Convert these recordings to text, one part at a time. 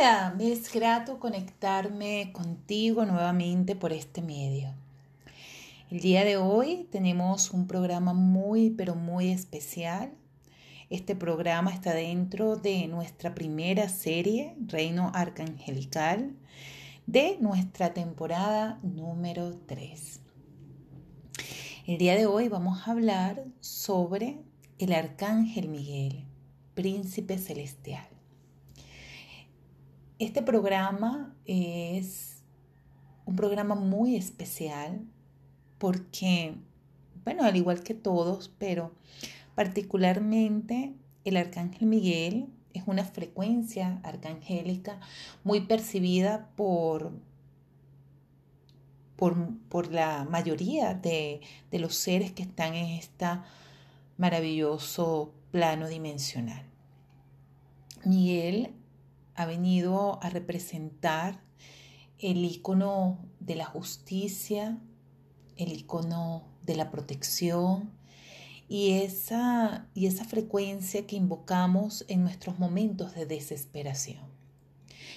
Hola, me es grato conectarme contigo nuevamente por este medio. El día de hoy tenemos un programa muy, pero muy especial. Este programa está dentro de nuestra primera serie, Reino Arcangelical, de nuestra temporada número 3. El día de hoy vamos a hablar sobre el Arcángel Miguel, príncipe celestial. Este programa es un programa muy especial porque, bueno, al igual que todos, pero particularmente el Arcángel Miguel es una frecuencia arcangélica muy percibida por, por, la mayoría de, de los seres que están en este maravilloso plano dimensional. Miguel ha venido a representar el icono de la justicia, el icono de la protección y esa, y esa frecuencia que invocamos en nuestros momentos de desesperación.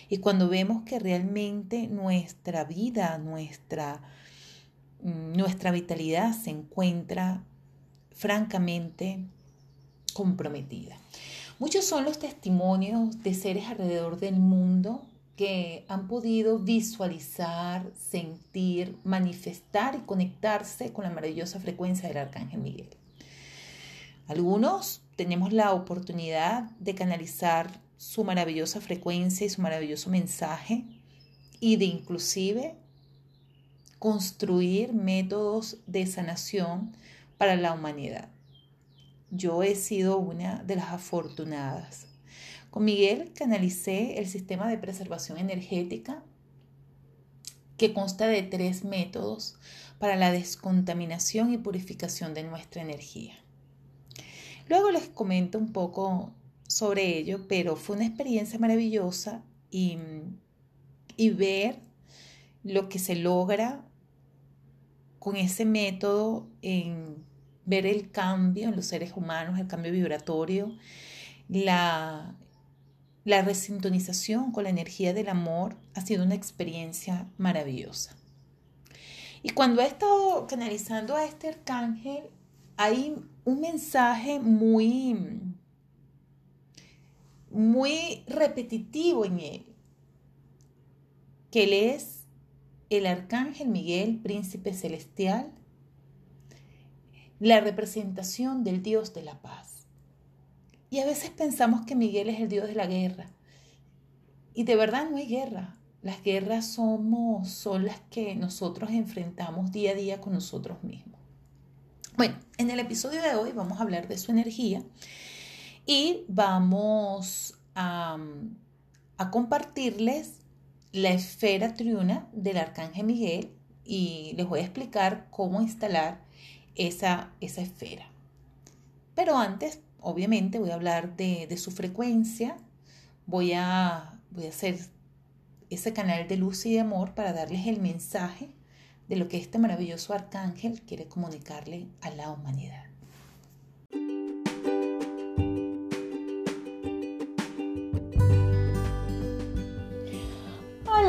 Y cuando vemos que realmente nuestra vida, nuestra, mm, nuestra vitalidad se encuentra francamente comprometida. Muchos son los testimonios de seres alrededor del mundo que han podido visualizar, sentir, manifestar y conectarse con la maravillosa frecuencia del Arcángel Miguel. Algunos tenemos la oportunidad de canalizar su maravillosa frecuencia y su maravilloso mensaje y de inclusive construir métodos de sanación para la humanidad. Yo he sido una de las afortunadas. Con Miguel canalicé el sistema de preservación energética que consta de tres métodos para la descontaminación y purificación de nuestra energía. Luego les comento un poco sobre ello, pero fue una experiencia maravillosa y, y ver lo que se logra con ese método en ver el cambio en los seres humanos, el cambio vibratorio, la, la resintonización con la energía del amor ha sido una experiencia maravillosa. Y cuando he estado canalizando a este arcángel, hay un mensaje muy, muy repetitivo en él, que él es el arcángel Miguel, príncipe celestial, la representación del Dios de la paz. Y a veces pensamos que Miguel es el Dios de la guerra. Y de verdad no hay guerra. Las guerras somos, son las que nosotros enfrentamos día a día con nosotros mismos. Bueno, en el episodio de hoy vamos a hablar de su energía y vamos a, a compartirles la esfera triuna del arcángel Miguel y les voy a explicar cómo instalar esa, esa esfera. Pero antes, obviamente, voy a hablar de, de su frecuencia, voy a, voy a hacer ese canal de luz y de amor para darles el mensaje de lo que este maravilloso arcángel quiere comunicarle a la humanidad.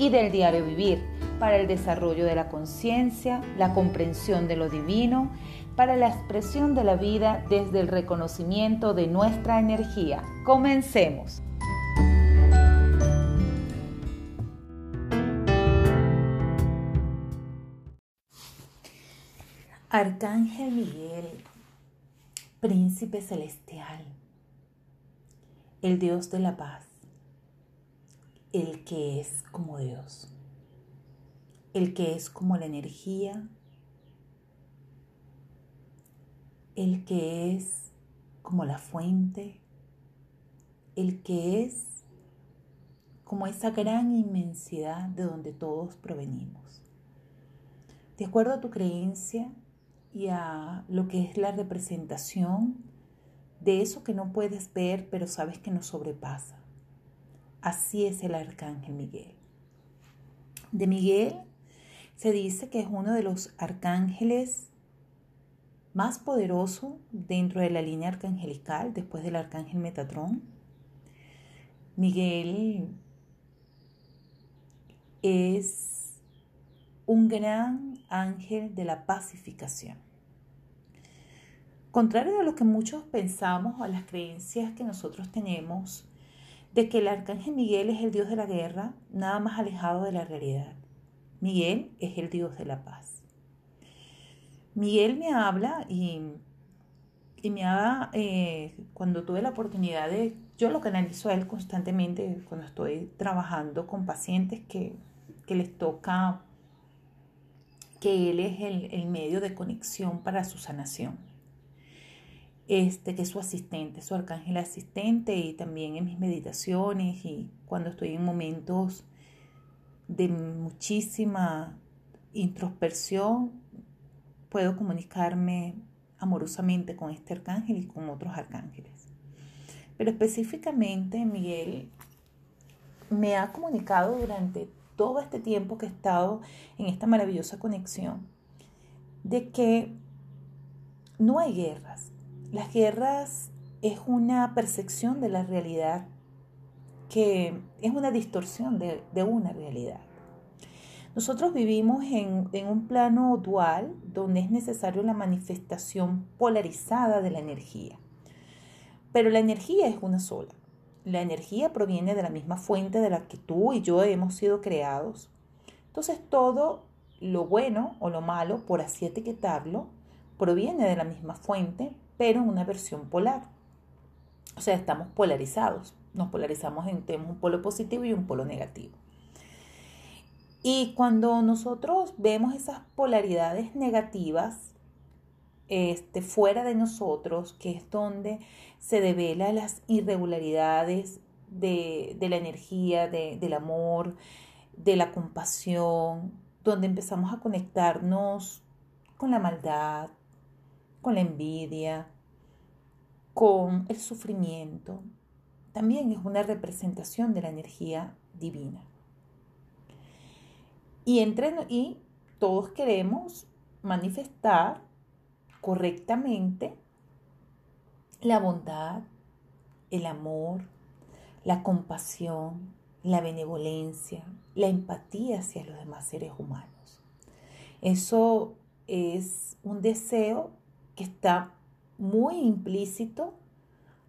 y del diario vivir para el desarrollo de la conciencia, la comprensión de lo divino, para la expresión de la vida desde el reconocimiento de nuestra energía. Comencemos. Arcángel Miguel, príncipe celestial, el Dios de la paz, el que es como Dios el que es como la energía, el que es como la fuente, el que es como esa gran inmensidad de donde todos provenimos. de acuerdo a tu creencia y a lo que es la representación de eso que no puedes ver, pero sabes que nos sobrepasa. Así es el arcángel Miguel. De Miguel se dice que es uno de los arcángeles más poderoso dentro de la línea arcangelical después del arcángel Metatrón. Miguel es un gran ángel de la pacificación. Contrario a lo que muchos pensamos o a las creencias que nosotros tenemos de que el arcángel Miguel es el dios de la guerra, nada más alejado de la realidad. Miguel es el dios de la paz. Miguel me habla y, y me habla eh, cuando tuve la oportunidad de, yo lo canalizo a él constantemente cuando estoy trabajando con pacientes que, les toca que él es el medio de conexión para su sanación este, que es su asistente, su arcángel asistente y también en mis meditaciones y cuando estoy en momentos de muchísima introspección, puedo comunicarme amorosamente con este arcángel y con otros arcángeles. Pero específicamente Miguel me ha comunicado durante todo este tiempo que he estado en esta maravillosa conexión de que no hay guerras, las guerras es una percepción de la realidad que es una distorsión de, una realidad. Nosotros vivimos en, en, un plano dual donde es necesario la manifestación polarizada de la energía. Pero la energía es una sola. La energía proviene de la misma fuente de la que tú y yo hemos sido creados. Entonces todo lo bueno o lo malo, por así etiquetarlo, proviene de la misma fuente, pero en una versión polar. O sea, estamos polarizados. Nos polarizamos en tenemos un polo positivo y un polo negativo. Y cuando nosotros vemos esas polaridades negativas este, fuera de nosotros, que es donde se devela las irregularidades de, la energía, del amor, de la compasión, donde empezamos a conectarnos con la maldad, con la envidia, con el sufrimiento. También es una representación de la energía divina. Y, entre, y todos queremos manifestar correctamente la bondad, el amor, la compasión, la benevolencia, la empatía hacia los demás seres humanos. Eso es un deseo que está muy implícito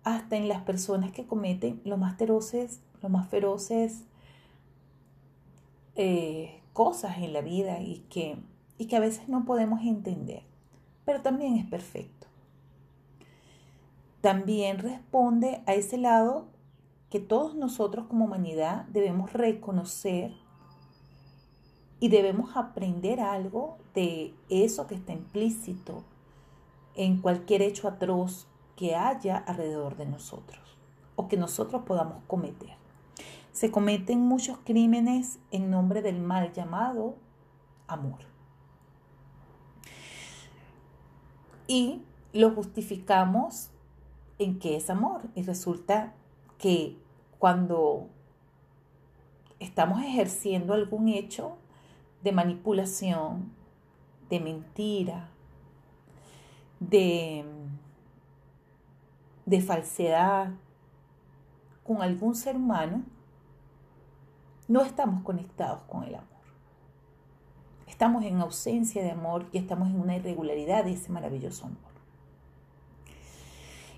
hasta en las personas que cometen los más feroces, los más feroces eh, cosas en la vida y que, y que a veces no podemos entender, pero también es perfecto. También responde a ese lado que todos nosotros como humanidad debemos reconocer y debemos aprender algo de eso que está implícito en cualquier hecho atroz que haya alrededor de nosotros o que nosotros podamos cometer. Se cometen muchos crímenes en nombre del mal llamado amor. Y lo justificamos en que es amor. Y resulta que cuando estamos ejerciendo algún hecho de manipulación, de mentira, de, de falsedad con algún ser humano, no estamos conectados con el amor. Estamos en ausencia de amor y estamos en una irregularidad de ese maravilloso amor.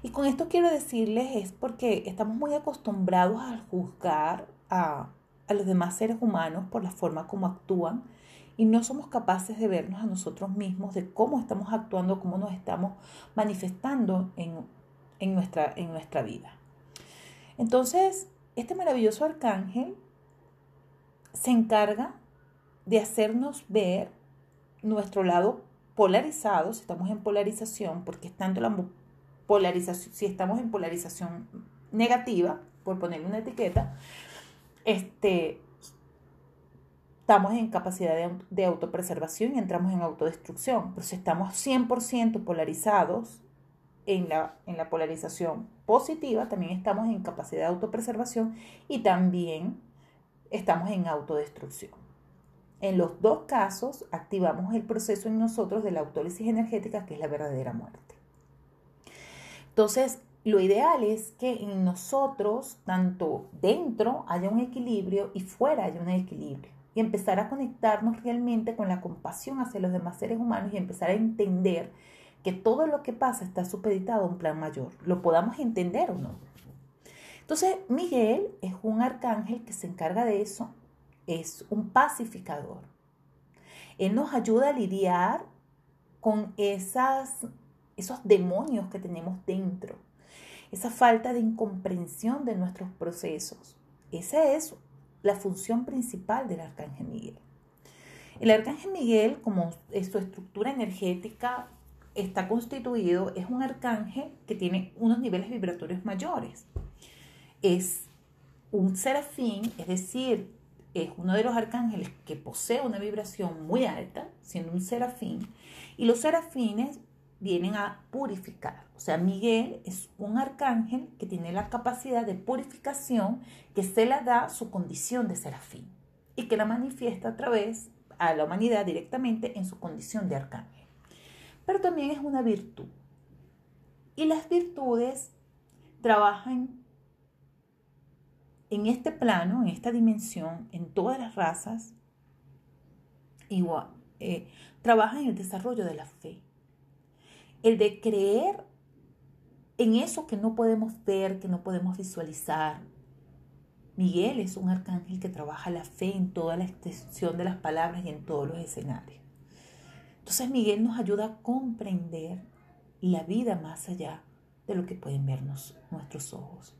Y con esto quiero decirles es porque estamos muy acostumbrados a juzgar a, a los demás seres humanos por la forma como actúan y no somos capaces de vernos a nosotros mismos, de cómo estamos actuando, cómo nos estamos manifestando en, nuestra, en nuestra vida. Entonces, este maravilloso arcángel se encarga de hacernos ver nuestro lado polarizado, si estamos en polarización, porque estando la polarización, si estamos en polarización negativa, por ponerle una etiqueta, este, estamos en capacidad de, autopreservación y entramos en autodestrucción. Pero si estamos 100% polarizados en la, en la polarización positiva, también estamos en capacidad de autopreservación y también estamos en autodestrucción. En los dos casos activamos el proceso en nosotros de la autólisis energética, que es la verdadera muerte. Entonces, lo ideal es que en nosotros, tanto dentro, haya un equilibrio y fuera haya un equilibrio. Y empezar a conectarnos realmente con la compasión hacia los demás seres humanos y empezar a entender que todo lo que pasa está supeditado a un plan mayor. Lo podamos entender o no. Entonces, Miguel es un arcángel que se encarga de eso, es un pacificador. Él nos ayuda a lidiar con esas, esos demonios que tenemos dentro esa falta de incomprensión de nuestros procesos. Esa es la función principal del Arcángel Miguel. El Arcángel Miguel, como su estructura energética está constituido, es un arcángel que tiene unos niveles vibratorios mayores. Es un serafín, es decir, es uno de los arcángeles que posee una vibración muy alta, siendo un serafín, y los serafines vienen a purificar. O sea, Miguel es un arcángel que tiene la capacidad de purificación que se la da su condición de serafín y que la manifiesta a través a la humanidad directamente en su condición de arcángel. Pero también es una virtud. Y las virtudes trabajan en este plano, en esta dimensión, en todas las razas, igual, eh, trabajan en el desarrollo de la fe el de creer en eso que no podemos ver, que no podemos visualizar. Miguel es un arcángel que trabaja la fe en toda la extensión de las palabras y en todos los escenarios. Entonces Miguel nos ayuda a comprender la vida más allá de lo que pueden vernos nuestros ojos,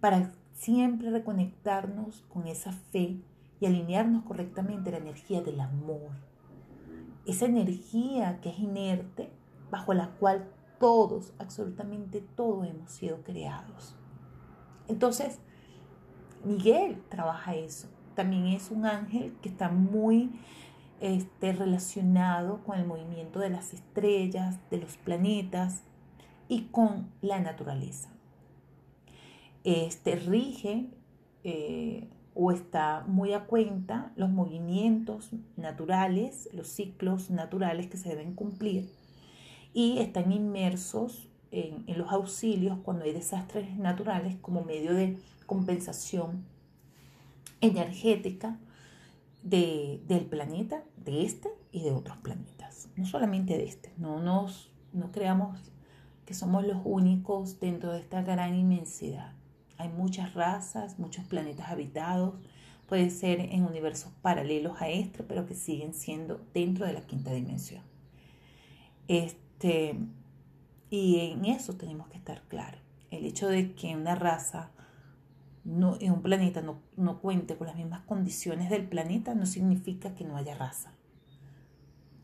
para siempre reconectarnos con esa fe y alinearnos correctamente la energía del amor, esa energía que es inerte, bajo la cual todos, absolutamente todos hemos sido creados. Entonces, Miguel trabaja eso. También es un ángel que está muy este, relacionado con el movimiento de las estrellas, de los planetas y con la naturaleza. Este rige eh, o está muy a cuenta los movimientos naturales, los ciclos naturales que se deben cumplir y están inmersos en, los auxilios cuando hay desastres naturales como medio de compensación energética del planeta, de este y de otros planetas, no solamente de este, no nos no creamos que somos los únicos dentro de esta gran inmensidad. Hay muchas razas, muchos planetas habitados, puede ser en universos paralelos a este, pero que siguen siendo dentro de la quinta dimensión. Este, este, y en eso tenemos que estar claros. El hecho de que una raza no, en un planeta no, no cuente con las mismas condiciones del planeta no significa que no haya raza.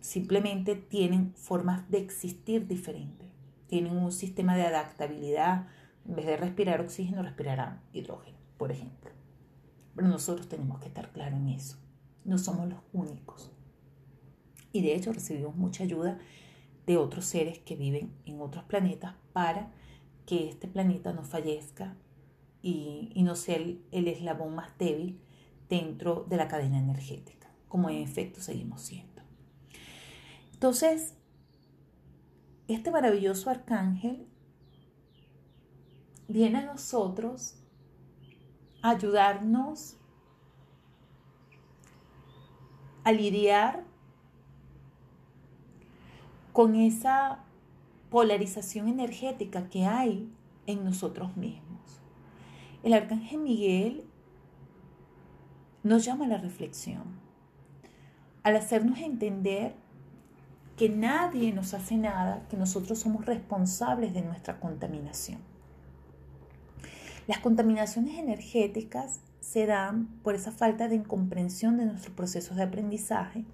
Simplemente tienen formas de existir diferentes. Tienen un sistema de adaptabilidad. En vez de respirar oxígeno, respirarán hidrógeno, por ejemplo. Pero nosotros tenemos que estar claros en eso. No somos los únicos. Y de hecho recibimos mucha ayuda de otros seres que viven en otros planetas para que este planeta no fallezca y, no sea el, el, eslabón más débil dentro de la cadena energética, como en efecto seguimos siendo. Entonces, este maravilloso arcángel viene a nosotros a ayudarnos a lidiar con esa polarización energética que hay en nosotros mismos. El arcángel Miguel nos llama a la reflexión, al hacernos entender que nadie nos hace nada, que nosotros somos responsables de nuestra contaminación. Las contaminaciones energéticas se dan por esa falta de incomprensión de nuestros procesos de aprendizaje,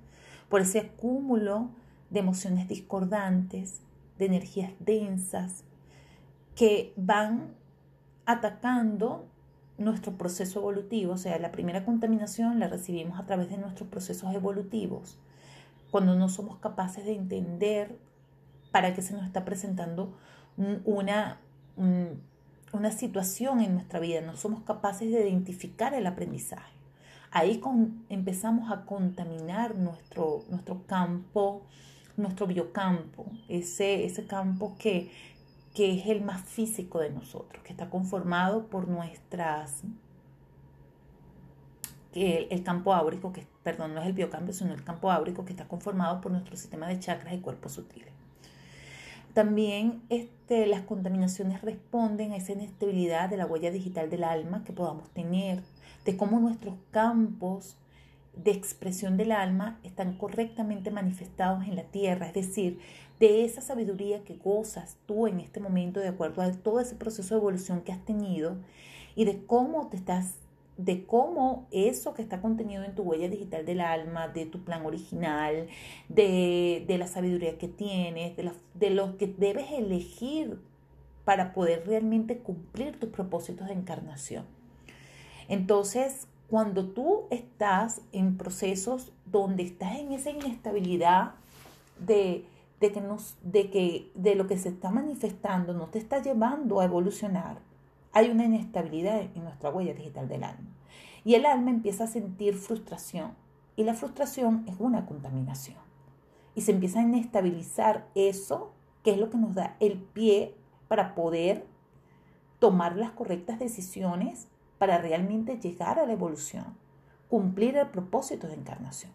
por ese acúmulo de emociones discordantes, de energías densas, que van atacando nuestro proceso evolutivo, o sea, la primera contaminación la recibimos a través de nuestros procesos evolutivos, cuando no somos capaces de entender para qué se nos está presentando una, una situación en nuestra vida, no somos capaces de identificar el aprendizaje. Ahí empezamos a contaminar nuestro, nuestro campo, nuestro biocampo, ese, ese campo que, que es el más físico de nosotros, que está conformado por nuestras el, el, campo áurico, que perdón, no es el biocampo, sino el campo áurico que está conformado por nuestro sistema de chakras y cuerpos sutiles. También este, las contaminaciones responden a esa inestabilidad de la huella digital del alma que podamos tener, de cómo nuestros campos de expresión del alma están correctamente manifestados en la tierra, es decir, de esa sabiduría que gozas tú en este momento de acuerdo a todo ese proceso de evolución que has tenido y de cómo te estás de cómo eso que está contenido en tu huella digital del alma, de tu plan original, de, la sabiduría que tienes, de, de lo que debes elegir para poder realmente cumplir tus propósitos de encarnación. Entonces, cuando tú estás en procesos donde estás en esa inestabilidad de, de, que nos, de, que, de lo que se está manifestando no te está llevando a evolucionar, hay una inestabilidad en nuestra huella digital del alma. Y el alma empieza a sentir frustración. Y la frustración es una contaminación. Y se empieza a inestabilizar eso, que es lo que nos da el pie para poder tomar las correctas decisiones para realmente llegar a la evolución, cumplir el propósito de encarnación.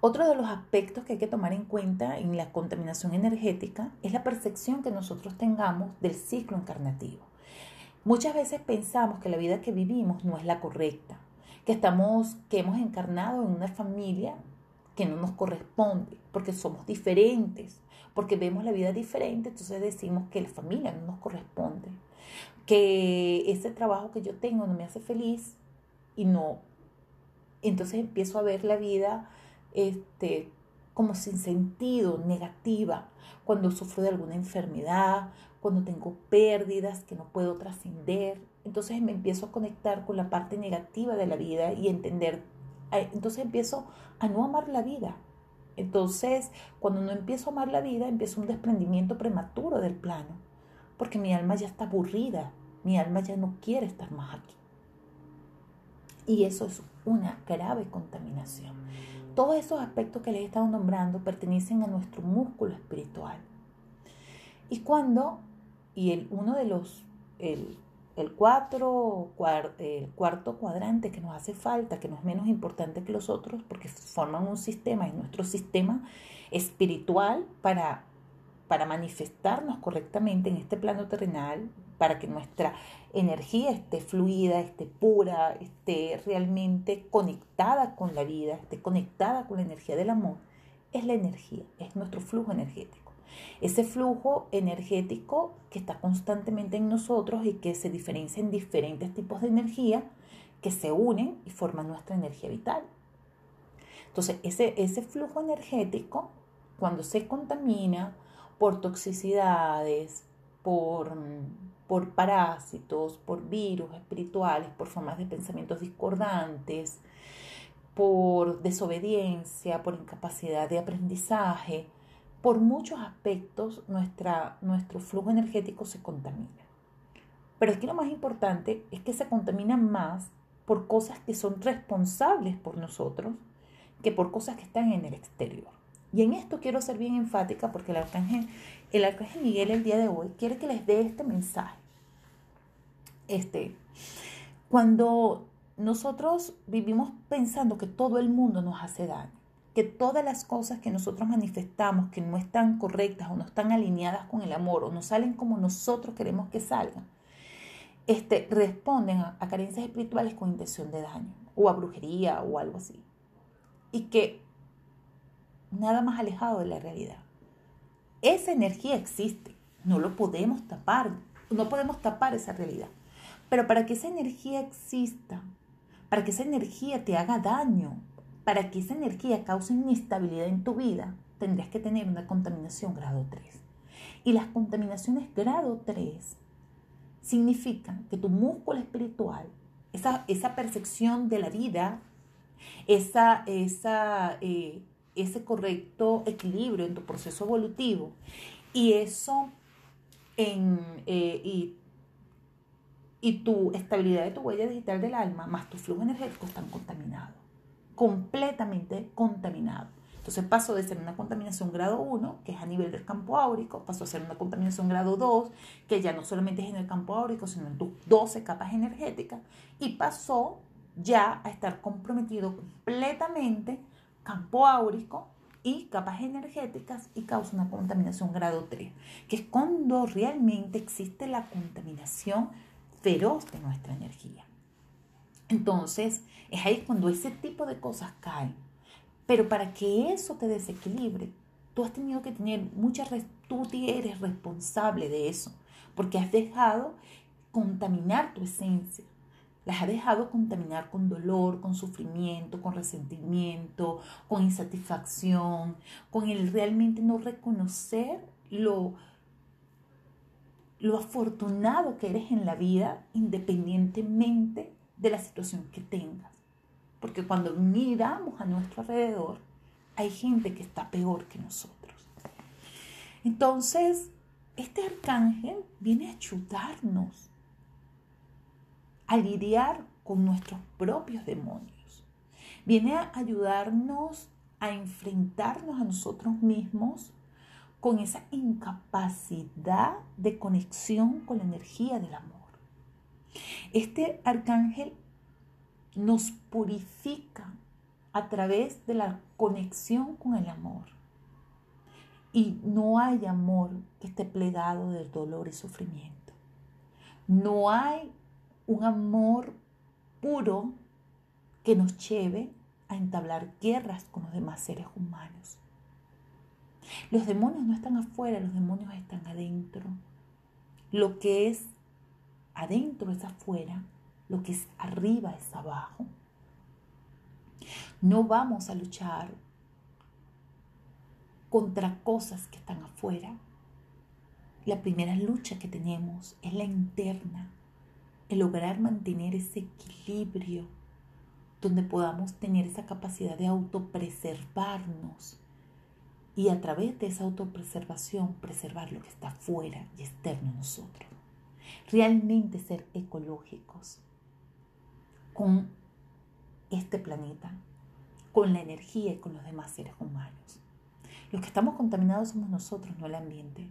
Otro de los aspectos que hay que tomar en cuenta en la contaminación energética es la percepción que nosotros tengamos del ciclo encarnativo. Muchas veces pensamos que la vida que vivimos no es la correcta, que estamos, que hemos encarnado en una familia que no nos corresponde, porque somos diferentes, porque vemos la vida diferente, entonces decimos que la familia no nos corresponde, que ese trabajo que yo tengo no me hace feliz y no. Entonces empiezo a ver la vida este, como sin sentido, negativa, cuando sufro de alguna enfermedad, cuando tengo pérdidas que no puedo trascender. Entonces me empiezo a conectar con la parte negativa de la vida y entender. Entonces empiezo a no amar la vida. Entonces, cuando no empiezo a amar la vida, empiezo un desprendimiento prematuro del plano, porque mi alma ya está aburrida, mi alma ya no quiere estar más aquí. Y eso es una grave contaminación. Todos esos aspectos que les he estado nombrando pertenecen a nuestro músculo espiritual. Y cuando y el, uno de los, el, el, cuatro, el cuarto cuadrante que nos hace falta, que no es menos importante que los otros, porque forman un sistema, es nuestro sistema espiritual para, para manifestarnos correctamente en este plano terrenal, para que nuestra energía esté fluida, esté pura, esté realmente conectada con la vida, esté conectada con la energía del amor, es la energía, es nuestro flujo energético. Ese flujo energético que está constantemente en nosotros y que se diferencia en diferentes tipos de energía que se unen y forman nuestra energía vital. Entonces, ese, ese flujo energético, cuando se contamina por toxicidades, por, por parásitos, por virus espirituales, por formas de pensamientos discordantes, por desobediencia, por incapacidad de aprendizaje, por muchos aspectos nuestro flujo energético se contamina. Pero aquí lo más importante es que se contamina más por cosas que son responsables por nosotros que por cosas que están en el exterior. Y en esto quiero ser bien enfática porque el arcángel, el arcángel Miguel el día de hoy quiere que les dé este mensaje. Este, cuando nosotros vivimos pensando que todo el mundo nos hace daño, que todas las cosas que nosotros manifestamos que no están correctas o no están alineadas con el amor o no salen como nosotros queremos que salgan, este, responden a, a carencias espirituales con intención de daño o a brujería o algo así. Y que nada más alejado de la realidad. Esa energía existe, no lo podemos tapar, no podemos tapar esa realidad. Pero para que esa energía exista, para que esa energía te haga daño, para que esa energía cause inestabilidad en tu vida, tendrías que tener una contaminación grado 3. Y las contaminaciones grado 3 significa que tu músculo espiritual, esa, esa percepción de la vida, esa, esa, eh, ese correcto equilibrio en tu proceso evolutivo y eso en, eh, y, y tu estabilidad de tu huella digital del alma más tu flujo energético están contaminados, completamente contaminados. Entonces paso de ser una contaminación grado 1, que es a nivel del campo áurico, paso a ser una contaminación grado 2, que ya no solamente es en el campo áurico, sino en tus 12 capas energéticas, y pasó ya a estar comprometido completamente campo áurico y capas energéticas y causa una contaminación grado 3, que es cuando realmente existe la contaminación feroz de nuestra energía. Entonces, es ahí cuando ese tipo de cosas caen pero para que eso te desequilibre, tú has tenido que tener mucha, tú eres responsable de eso, porque has dejado contaminar tu esencia. Las has dejado contaminar con dolor, con sufrimiento, con resentimiento, con insatisfacción, con el realmente no reconocer lo, lo afortunado que eres en la vida independientemente de la situación que tengas. Porque cuando miramos a nuestro alrededor, hay gente que está peor que nosotros. Entonces, este arcángel viene a ayudarnos a lidiar con nuestros propios demonios. Viene a ayudarnos a enfrentarnos a nosotros mismos con esa incapacidad de conexión con la energía del amor. Este arcángel nos purifica a través de la conexión con el amor. Y no hay amor que esté plegado del dolor y sufrimiento. No hay un amor puro que nos lleve a entablar guerras con los demás seres humanos. Los demonios no están afuera, los demonios están adentro. Lo que es adentro es afuera lo que es arriba es abajo. No vamos a luchar contra cosas que están afuera. La primera lucha que tenemos es la interna, el lograr mantener ese equilibrio donde podamos tener esa capacidad de autopreservarnos y a través de esa autopreservación preservar lo que está fuera y externo a nosotros. Realmente ser ecológicos, con este planeta, con la energía y con los demás seres humanos. Los que estamos contaminados somos nosotros, no el ambiente.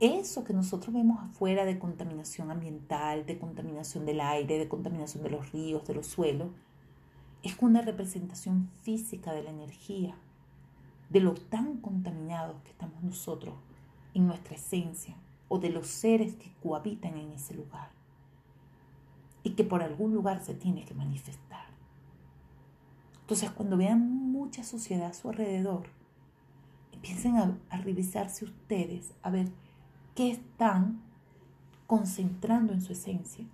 Eso que nosotros vemos afuera de contaminación ambiental, de contaminación del aire, de contaminación de los ríos, de los suelos, es una representación física de la energía, de lo tan contaminados que estamos nosotros en nuestra esencia o de los seres que cohabitan en ese lugar y que por algún lugar se tiene que manifestar. Entonces, cuando vean mucha suciedad a su alrededor, empiecen a, a revisarse ustedes, a ver qué están concentrando en su esencia,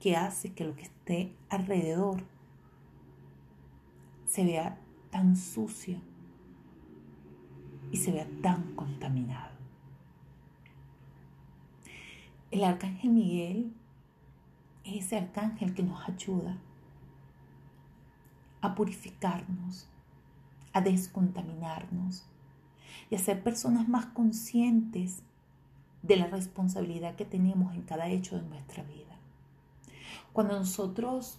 que hace que lo que esté alrededor se vea tan sucio y se vea tan contaminado. El arcángel Miguel es ese arcángel que nos ayuda a purificarnos, a descontaminarnos y a ser personas más conscientes de la responsabilidad que tenemos en cada hecho de nuestra vida. Cuando nosotros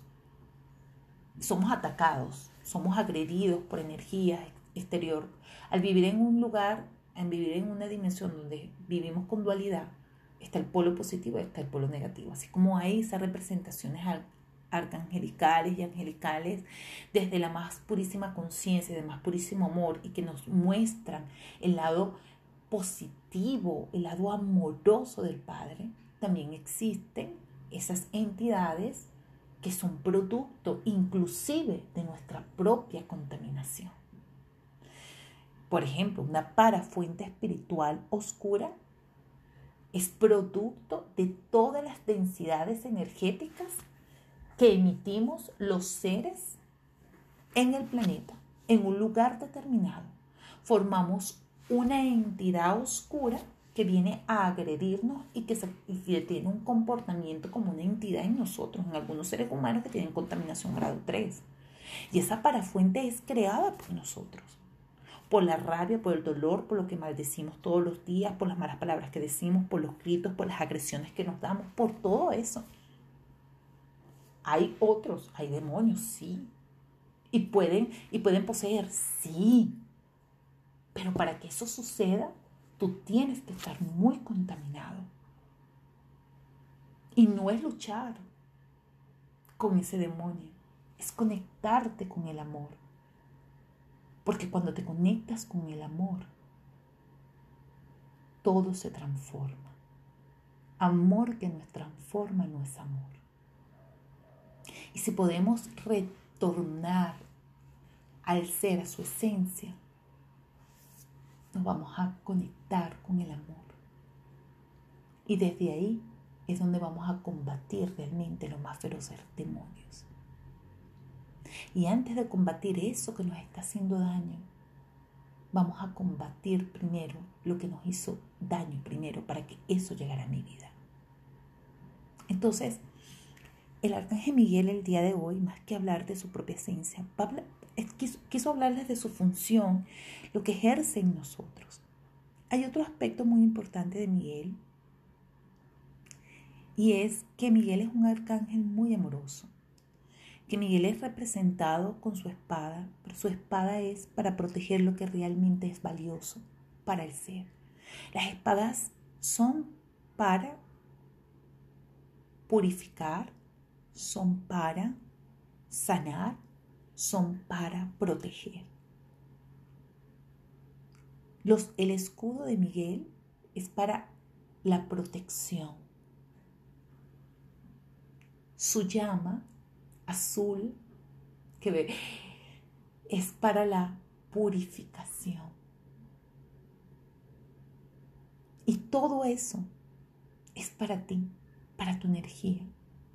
somos atacados, somos agredidos por energía exterior, al vivir en un lugar, en vivir en una dimensión donde vivimos con dualidad, está el polo positivo y está el polo negativo. Así como hay esas representaciones arcangelicales y angelicales desde la más purísima conciencia, del más purísimo amor y que nos muestran el lado positivo, el lado amoroso del Padre, también existen esas entidades que son producto inclusive de nuestra propia contaminación. Por ejemplo, una parafuente espiritual oscura es producto de todas las densidades energéticas que emitimos los seres en el planeta, en un lugar determinado. Formamos una entidad oscura que viene a agredirnos y que, tiene un comportamiento como una entidad en nosotros, en algunos seres humanos que tienen contaminación grado 3. Y esa parafuente es creada por nosotros, por la rabia, por el dolor, por lo que maldecimos todos los días, por las malas palabras que decimos, por los gritos, por las agresiones que nos damos, por todo eso. Hay otros, hay demonios, sí. Y pueden, y pueden poseer, sí. Pero para que eso suceda, tú tienes que estar muy contaminado. Y no es luchar con ese demonio, es conectarte con el amor. Porque cuando te conectas con el amor, todo se transforma. Amor que nos transforma no es amor. Y si podemos retornar al ser, a su esencia, vamos a conectar con el amor. Y desde ahí es donde vamos a combatir realmente los más feroces demonios. Y antes de combatir eso que nos está haciendo daño, vamos a combatir primero lo que nos hizo daño primero para que eso llegara a mi vida. Entonces, el arcángel Miguel el día de hoy, más que hablar de su propia esencia, quiso, hablarles de su función, lo que ejerce en nosotros. Hay otro aspecto muy importante de Miguel y es que Miguel es un arcángel muy amoroso, que Miguel es representado con su espada, pero su espada es para proteger lo que realmente es valioso para el ser. Las espadas son para purificar, son para sanar, son para proteger. Los, el escudo de Miguel es para la protección. Su llama azul que ve es para la purificación. Y todo eso es para ti, para tu energía.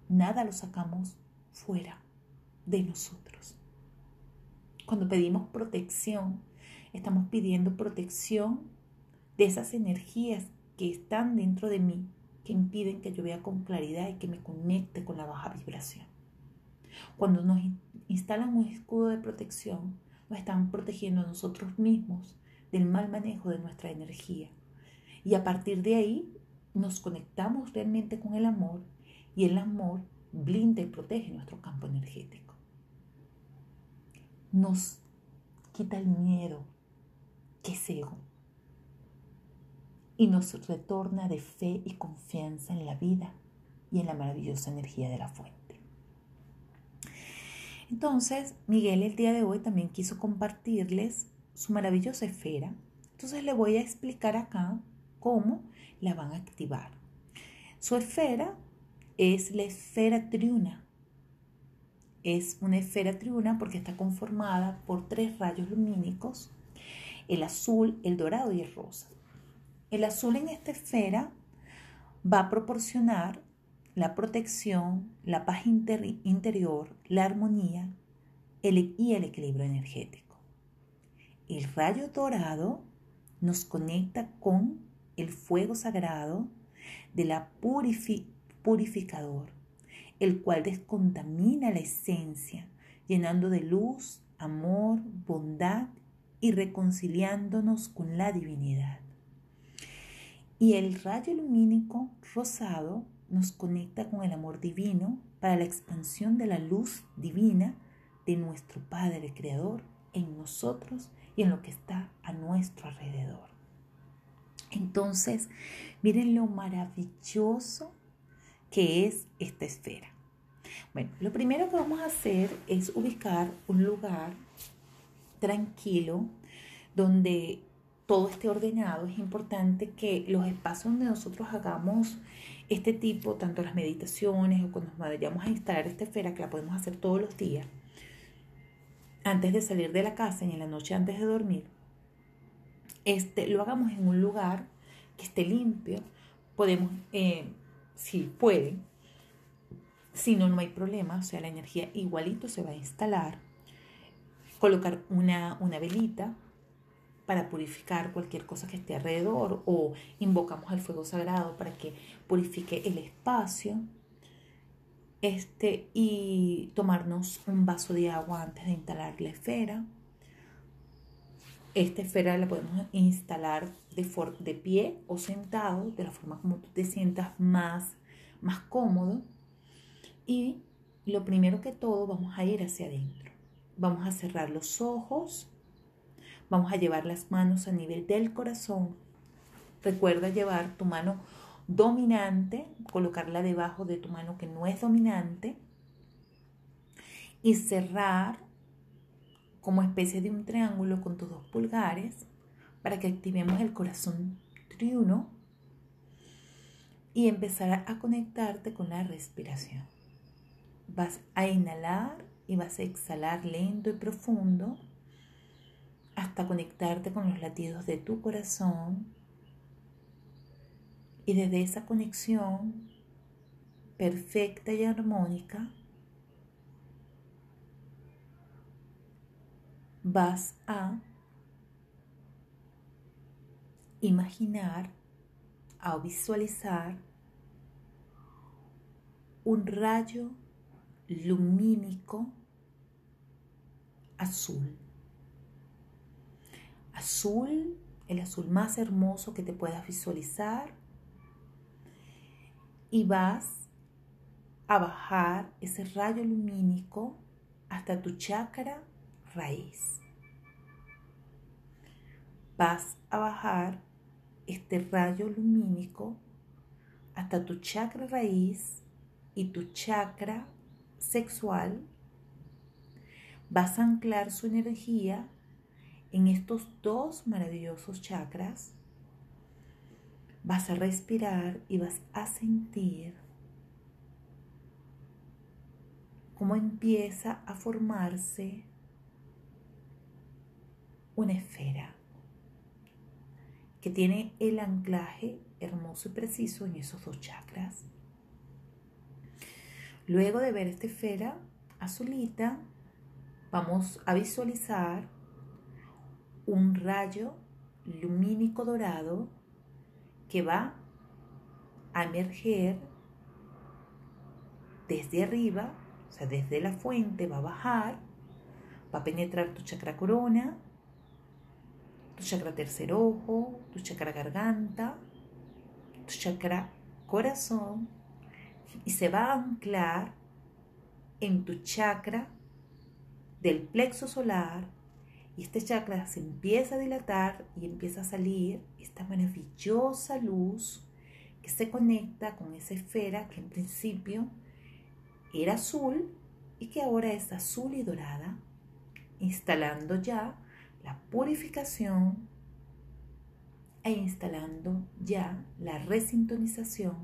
Nada lo sacamos fuera de nosotros. Cuando pedimos protección, estamos pidiendo protección de esas energías que están dentro de mí, que impiden que yo vea con claridad y que me conecte con la baja vibración. Cuando nos instalan un escudo de protección, nos están protegiendo a nosotros mismos del mal manejo de nuestra energía. Y a partir de ahí nos conectamos realmente con el amor y el amor blinda y protege nuestro campo energético. Nos quita el miedo, que es ego, y nos retorna de fe y confianza en la vida y en la maravillosa energía de la fuente. Entonces, Miguel el día de hoy también quiso compartirles su maravillosa esfera. Entonces le voy a explicar acá cómo la van a activar. Su esfera es la esfera triuna. Es una esfera triuna porque está conformada por tres rayos lumínicos, el azul, el dorado y el rosa. El azul en esta esfera va a proporcionar la protección, la paz interior, la armonía y el equilibrio energético. El rayo dorado nos conecta con el fuego sagrado de la purificador, el cual descontamina la esencia, llenando de luz, amor, bondad y reconciliándonos con la divinidad. Y el rayo lumínico rosado nos conecta con el amor divino para la expansión de la luz divina de nuestro Padre Creador en nosotros y en lo que está a nuestro alrededor. Entonces, miren lo maravilloso que es esta esfera. Bueno, lo primero que vamos a hacer es ubicar un lugar tranquilo donde todo esté ordenado. Es importante que los espacios donde nosotros hagamos este tipo, tanto las meditaciones o cuando nos vayamos a instalar esta esfera, que la podemos hacer todos los días, antes de salir de la casa y en la noche antes de dormir, este, lo hagamos en un lugar que esté limpio. Podemos, eh, si pueden, si no, no hay problema, o sea, la energía igualito se va a instalar. Colocar una, una velita para purificar cualquier cosa que esté alrededor o invocamos al fuego sagrado para que purifique el espacio. Este, y tomarnos un vaso de agua antes de instalar la esfera. Esta esfera la podemos instalar de, de pie o sentado, de la forma como tú te sientas más, más cómodo. Y lo primero que todo vamos a ir hacia adentro. Vamos a cerrar los ojos Vamos a llevar las manos a nivel del corazón. Recuerda llevar tu mano dominante, colocarla debajo de tu mano que no es dominante y cerrar como especie de un triángulo con tus dos pulgares para que activemos el corazón triuno y empezar a conectarte con la respiración. Vas a inhalar y vas a exhalar lento y profundo hasta conectarte con los latidos de tu corazón y desde esa conexión perfecta y armónica vas a imaginar, a visualizar un rayo lumínico azul azul, el azul más hermoso que te puedas visualizar. Y vas a bajar ese rayo lumínico hasta tu chakra raíz. Vas a bajar este rayo lumínico hasta tu chakra raíz y tu chakra sexual. Vas a anclar su energía en estos dos maravillosos chakras, vas a respirar y vas a sentir cómo empieza a formarse una esfera que tiene el anclaje hermoso y preciso en esos dos chakras. Luego de ver esta esfera azulita, vamos a visualizar un rayo lumínico dorado que va a emerger desde arriba, o sea, desde la fuente, va a bajar, va a penetrar tu chakra corona, tu chakra tercer ojo, tu chakra garganta, tu chakra corazón y se va a anclar en tu chakra del plexo solar y este chakra se empieza a dilatar y empieza a salir esta maravillosa luz que se conecta con esa esfera que en principio era azul y que ahora es azul y dorada, instalando ya la purificación e instalando ya la resintonización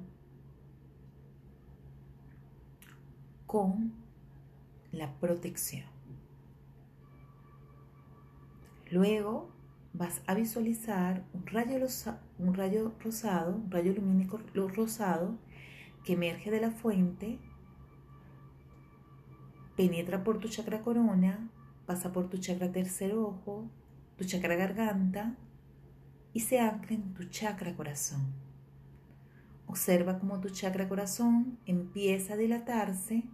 con la protección. Luego vas a visualizar un rayo, un rayo rosado, un rayo lumínico rosado que emerge de la fuente, penetra por tu chakra corona, pasa por tu chakra tercer ojo, tu chakra garganta y se ancla en tu chakra corazón. Observa cómo tu chakra corazón empieza a dilatarse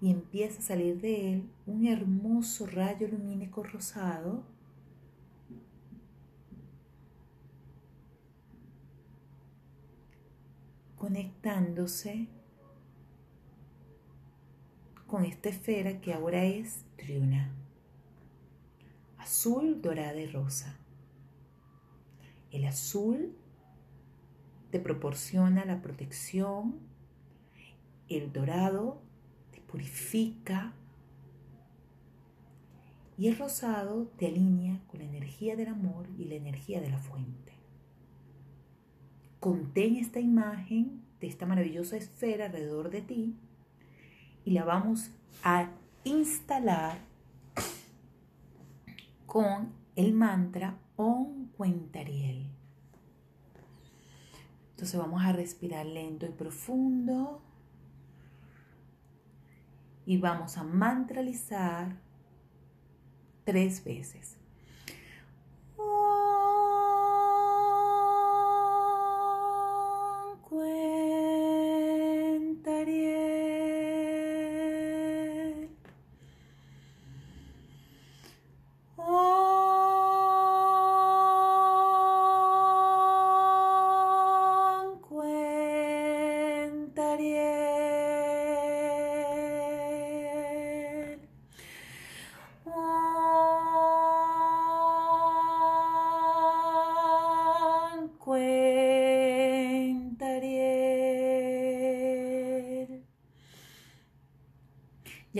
y empieza a salir de él un hermoso rayo lumínico rosado conectándose con esta esfera que ahora es triuna, azul, dorada y rosa. El azul te proporciona la protección, el dorado purifica y el rosado te alinea con la energía del amor y la energía de la fuente. Contén esta imagen de esta maravillosa esfera alrededor de ti y la vamos a instalar con el mantra Om Cuentariel. Entonces vamos a respirar lento y profundo y vamos a mantralizar tres veces.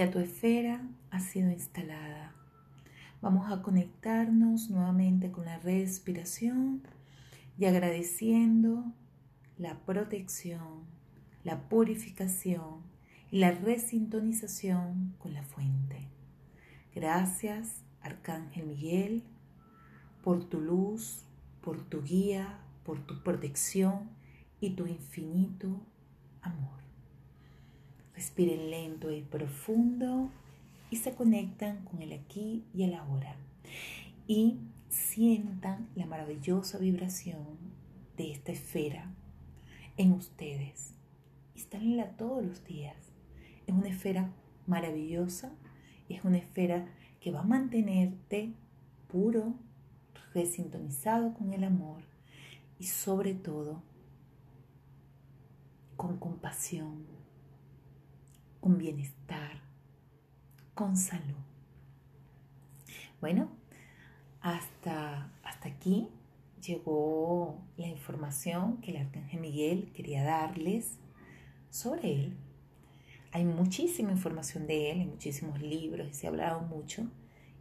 Ya tu esfera ha sido instalada. Vamos a conectarnos nuevamente con la respiración y agradeciendo la protección, la purificación y la resintonización con la fuente. Gracias, Arcángel Miguel, por tu luz, por tu guía, por tu protección y tu infinito amor. Respiren lento y profundo y se conectan con el aquí y el ahora. Y sientan la maravillosa vibración de esta esfera en ustedes. Instalenla todos los días. Es una esfera maravillosa es una esfera que va a mantenerte puro, resintonizado con el amor y sobre todo con compasión, con bienestar, con salud. Bueno, hasta, hasta aquí llegó la información que el Arcángel Miguel quería darles sobre él. Hay muchísima información de él, hay muchísimos libros y se ha hablado mucho.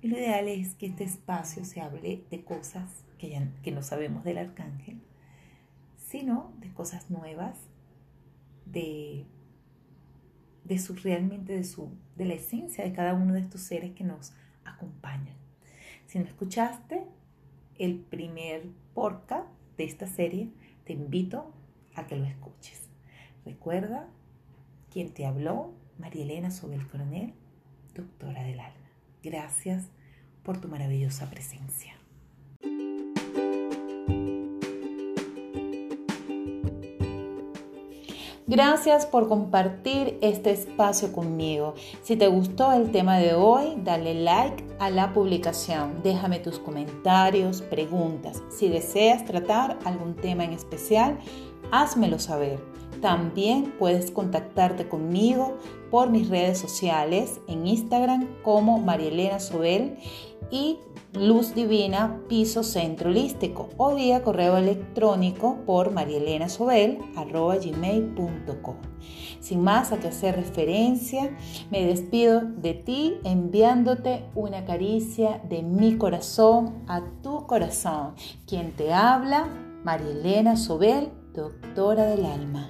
Y lo ideal es que este espacio se hable de cosas que, que no sabemos del arcángel, sino de cosas nuevas, de, de su realmente de su de la esencia de cada uno de estos seres que nos acompañan. Si no escuchaste el primer podcast de esta serie, te invito a que lo escuches. Recuerda quien te habló, María Elena Sobel Coronel, doctora del alma. Gracias por tu maravillosa presencia. Gracias por compartir este espacio conmigo. Si te gustó el tema de hoy, dale like a la publicación. Déjame tus comentarios, preguntas. Si deseas tratar algún tema en especial, házmelo saber. También puedes contactarte conmigo por mis redes sociales en Instagram como Marielena Sobel y Luz Divina Piso Centro Holístico o vía correo electrónico por marielenasobel.gmail.com. Sin más a que hacer referencia, me despido de ti enviándote una caricia de mi corazón a tu corazón. Quien te habla, Marielena Sobel, doctora del alma.